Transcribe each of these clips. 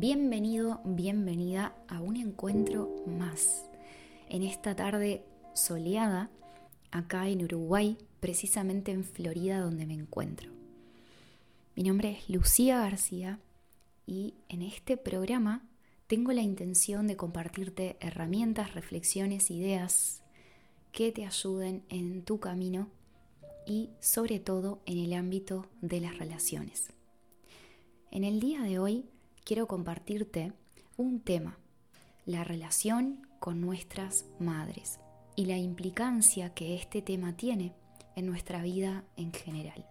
Bienvenido, bienvenida a un encuentro más. En esta tarde soleada, acá en Uruguay, precisamente en Florida donde me encuentro. Mi nombre es Lucía García y en este programa tengo la intención de compartirte herramientas, reflexiones, ideas que te ayuden en tu camino y sobre todo en el ámbito de las relaciones. En el día de hoy quiero compartirte un tema, la relación con nuestras madres y la implicancia que este tema tiene en nuestra vida en general.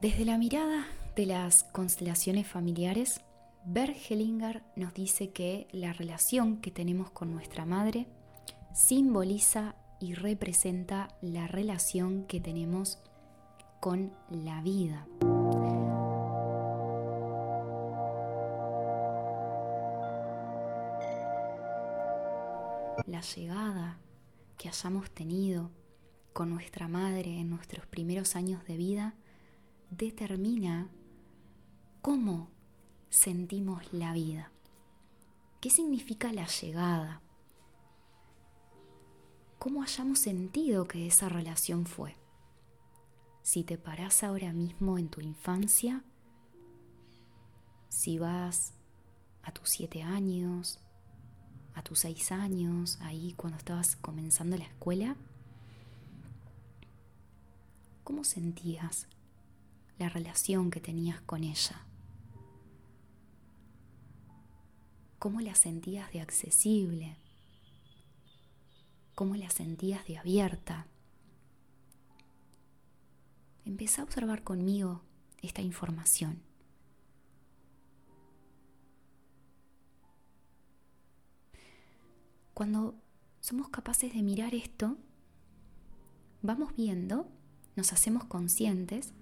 Desde la mirada de las constelaciones familiares, Bert Hellinger nos dice que la relación que tenemos con nuestra madre simboliza y representa la relación que tenemos con la vida. La llegada que hayamos tenido con nuestra madre en nuestros primeros años de vida determina cómo sentimos la vida. ¿Qué significa la llegada? ¿Cómo hayamos sentido que esa relación fue? Si te parás ahora mismo en tu infancia, si vas a tus siete años, tus seis años, ahí cuando estabas comenzando la escuela, ¿cómo sentías la relación que tenías con ella? ¿Cómo la sentías de accesible? ¿Cómo la sentías de abierta? Empieza a observar conmigo esta información. Cuando somos capaces de mirar esto, vamos viendo, nos hacemos conscientes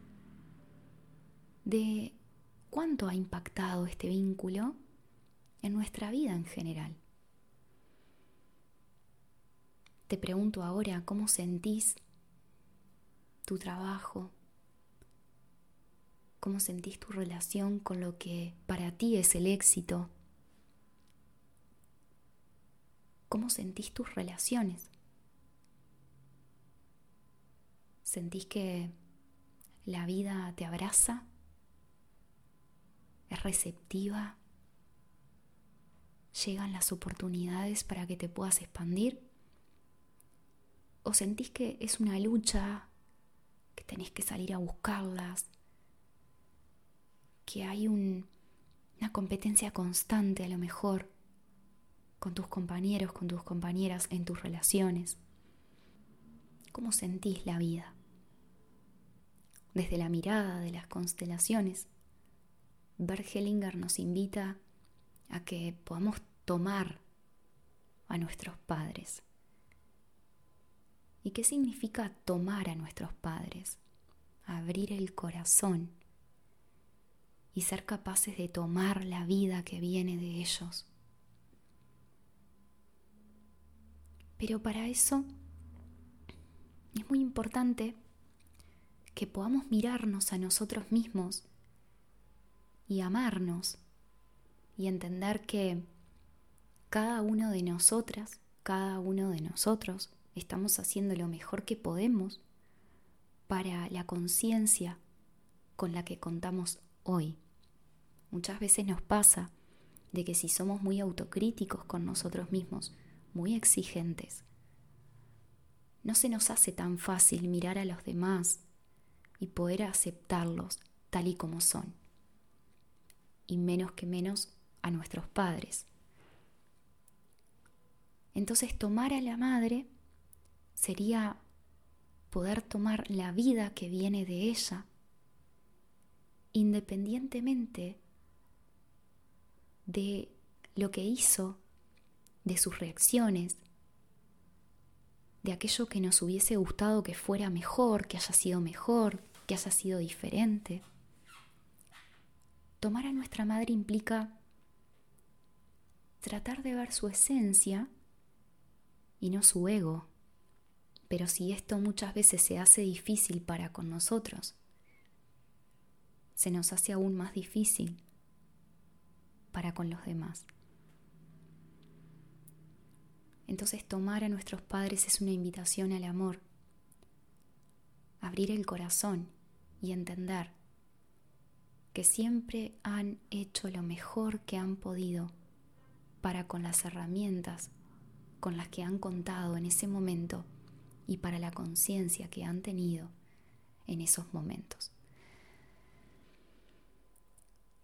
de cuánto ha impactado este vínculo en nuestra vida en general. Te pregunto ahora, ¿cómo sentís tu trabajo? ¿Cómo sentís tu relación con lo que para ti es el éxito? ¿Cómo sentís tus relaciones? ¿Sentís que la vida te abraza? ¿Es receptiva? llegan las oportunidades para que te puedas expandir? ¿O sentís que es una lucha, que tenés que salir a buscarlas, que hay una competencia constante a lo mejor con tus compañeros, con tus compañeras, en tus relaciones? ¿Cómo sentís la vida? Desde la mirada de las constelaciones, Bergelinger nos invita a que podamos tomar a nuestros padres. ¿Y qué significa tomar a nuestros padres? Abrir el corazón y ser capaces de tomar la vida que viene de ellos. Pero para eso es muy importante que podamos mirarnos a nosotros mismos y amarnos y entender que cada uno de nosotras, cada uno de nosotros, estamos haciendo lo mejor que podemos para la conciencia con la que contamos hoy. Muchas veces nos pasa de que si somos muy autocríticos con nosotros mismos, muy exigentes, no se nos hace tan fácil mirar a los demás y poder aceptarlos tal y como son. Y menos que menos a nuestros padres. Entonces tomar a la madre sería poder tomar la vida que viene de ella, independientemente de lo que hizo, de sus reacciones, de aquello que nos hubiese gustado que fuera mejor, que haya sido mejor, que haya sido diferente. Tomar a nuestra madre implica tratar de ver su esencia y no su ego. Pero si esto muchas veces se hace difícil para con nosotros, se nos hace aún más difícil para con los demás. Entonces tomar a nuestros padres es una invitación al amor, abrir el corazón y entender que siempre han hecho lo mejor que han podido para con las herramientas con las que han contado en ese momento y para la conciencia que han tenido en esos momentos.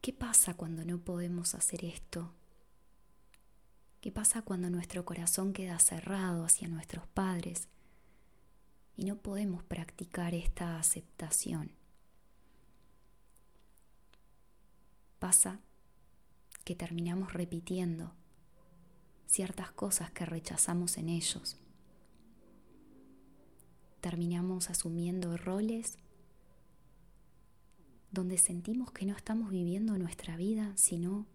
¿Qué pasa cuando no podemos hacer esto? ¿Qué pasa cuando nuestro corazón queda cerrado hacia nuestros padres y no podemos practicar esta aceptación? Pasa que terminamos repitiendo ciertas cosas que rechazamos en ellos. Terminamos asumiendo roles donde sentimos que no estamos viviendo nuestra vida, sino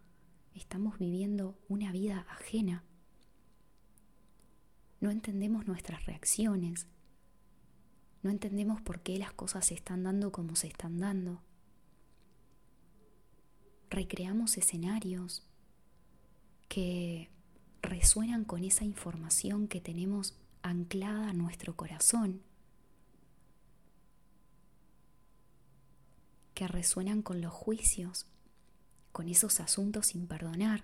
estamos viviendo una vida ajena. No entendemos nuestras reacciones, no entendemos por qué las cosas se están dando como se están dando. Recreamos escenarios que resuenan con esa información que tenemos anclada a nuestro corazón que resuenan con los juicios, con esos asuntos sin perdonar.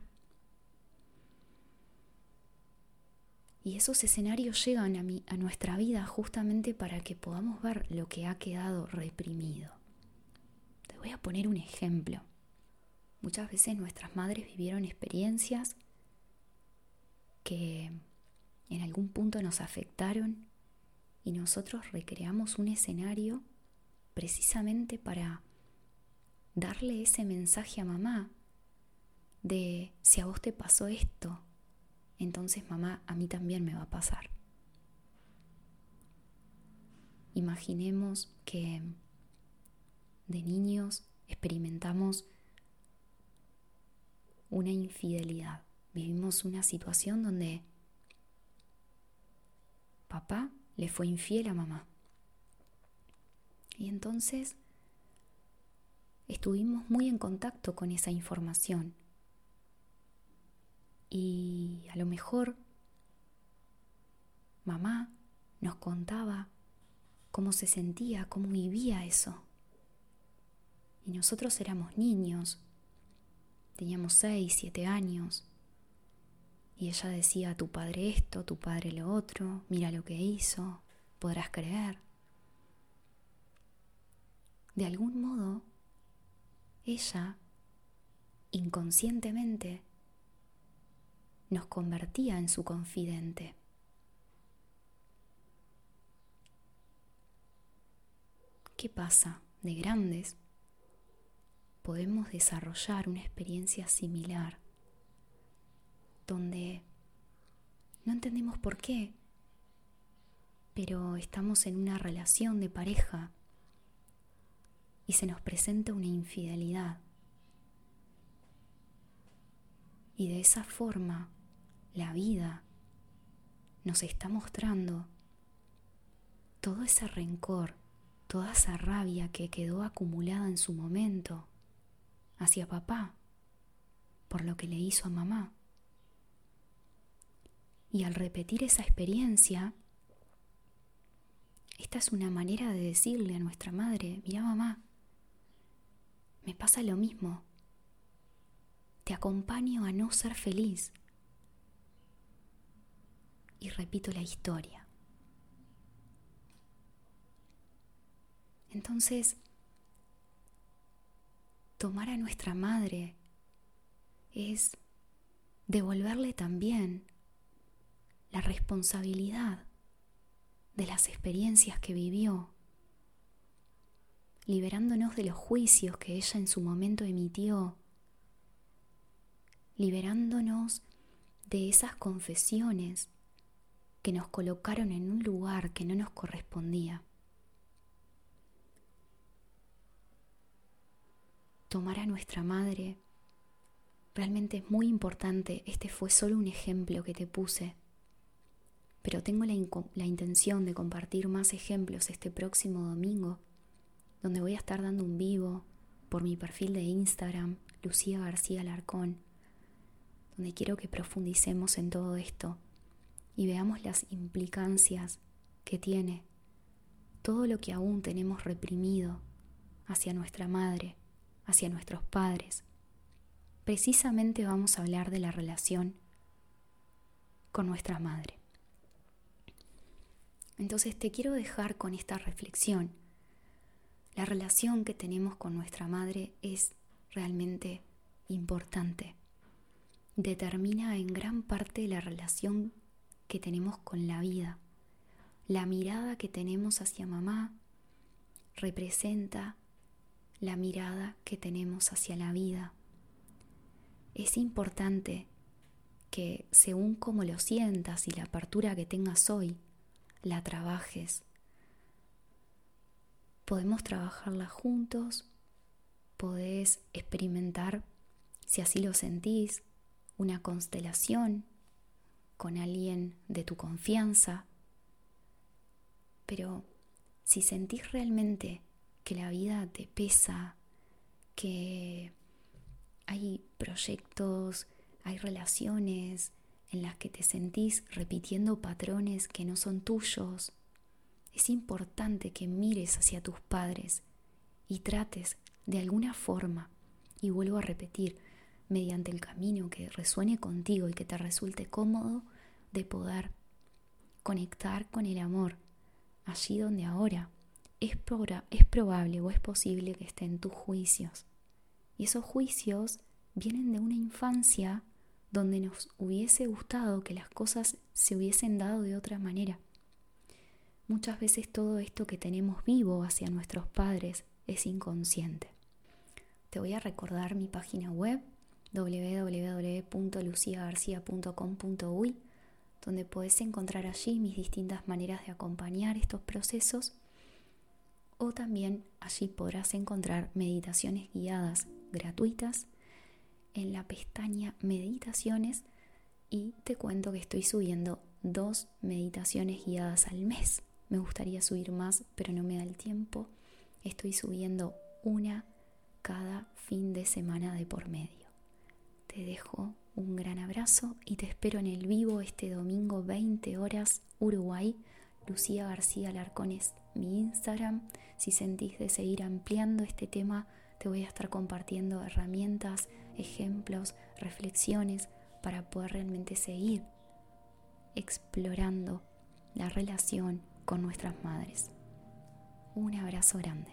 Y esos escenarios llegan a, mi, a nuestra vida justamente para que podamos ver lo que ha quedado reprimido. Te voy a poner un ejemplo. Muchas veces nuestras madres vivieron experiencias que en algún punto nos afectaron y nosotros recreamos un escenario precisamente para darle ese mensaje a mamá de si a vos te pasó esto, entonces mamá, a mí también me va a pasar. Imaginemos que de niños experimentamos una infidelidad. Vivimos una situación donde papá le fue infiel a mamá. Y entonces estuvimos muy en contacto con esa información. Y a lo mejor mamá nos contaba cómo se sentía, cómo vivía eso. Y nosotros éramos niños, teníamos seis, siete años. Y ella decía, tu padre esto, tu padre lo otro, mira lo que hizo, podrás creer. De algún modo, ella inconscientemente nos convertía en su confidente. ¿Qué pasa? De grandes podemos desarrollar una experiencia similar donde no entendemos por qué, pero estamos en una relación de pareja y se nos presenta una infidelidad. Y de esa forma la vida nos está mostrando todo ese rencor, toda esa rabia que quedó acumulada en su momento hacia papá por lo que le hizo a mamá. Y al repetir esa experiencia, esta es una manera de decirle a nuestra madre, mira mamá, me pasa lo mismo. Te acompaño a no ser feliz. Y repito la historia. Entonces, tomar a nuestra madre es devolverle también la responsabilidad de las experiencias que vivió liberándonos de los juicios que ella en su momento emitió, liberándonos de esas confesiones que nos colocaron en un lugar que no nos correspondía. Tomar a nuestra madre realmente es muy importante. Este fue solo un ejemplo que te puse, pero tengo la, la intención de compartir más ejemplos este próximo domingo donde voy a estar dando un vivo por mi perfil de Instagram, Lucía García Larcón, donde quiero que profundicemos en todo esto y veamos las implicancias que tiene todo lo que aún tenemos reprimido hacia nuestra madre, hacia nuestros padres. Precisamente vamos a hablar de la relación con nuestra madre. Entonces te quiero dejar con esta reflexión. La relación que tenemos con nuestra madre es realmente importante. Determina en gran parte la relación que tenemos con la vida. La mirada que tenemos hacia mamá representa la mirada que tenemos hacia la vida. Es importante que según cómo lo sientas y la apertura que tengas hoy, la trabajes. Podemos trabajarla juntos, podés experimentar, si así lo sentís, una constelación con alguien de tu confianza. Pero si sentís realmente que la vida te pesa, que hay proyectos, hay relaciones, en las que te sentís repitiendo patrones que no son tuyos, es importante que mires hacia tus padres y trates de alguna forma, y vuelvo a repetir, mediante el camino que resuene contigo y que te resulte cómodo, de poder conectar con el amor allí donde ahora es, probable o es posible que estén tus juicios. Y esos juicios vienen de una infancia donde nos hubiese gustado que las cosas se hubiesen dado de otra manera. Muchas veces todo esto que tenemos vivo hacia nuestros padres es inconsciente. Te voy a recordar mi página web www.luciagarcia.com.uy donde puedes encontrar allí mis distintas maneras de acompañar estos procesos o también allí podrás encontrar meditaciones guiadas gratuitas en la pestaña meditaciones y te cuento que estoy subiendo dos meditaciones guiadas al mes. Me gustaría subir más, pero no me da el tiempo. Estoy subiendo una cada fin de semana de por medio. Te dejo un gran abrazo y te espero en el vivo este domingo 20 horas Uruguay. Lucía García Larcones, mi Instagram. Si sentís de seguir ampliando este tema, te voy a estar compartiendo herramientas, ejemplos, reflexiones para poder realmente seguir explorando la relación con nuestras madres. Un abrazo grande.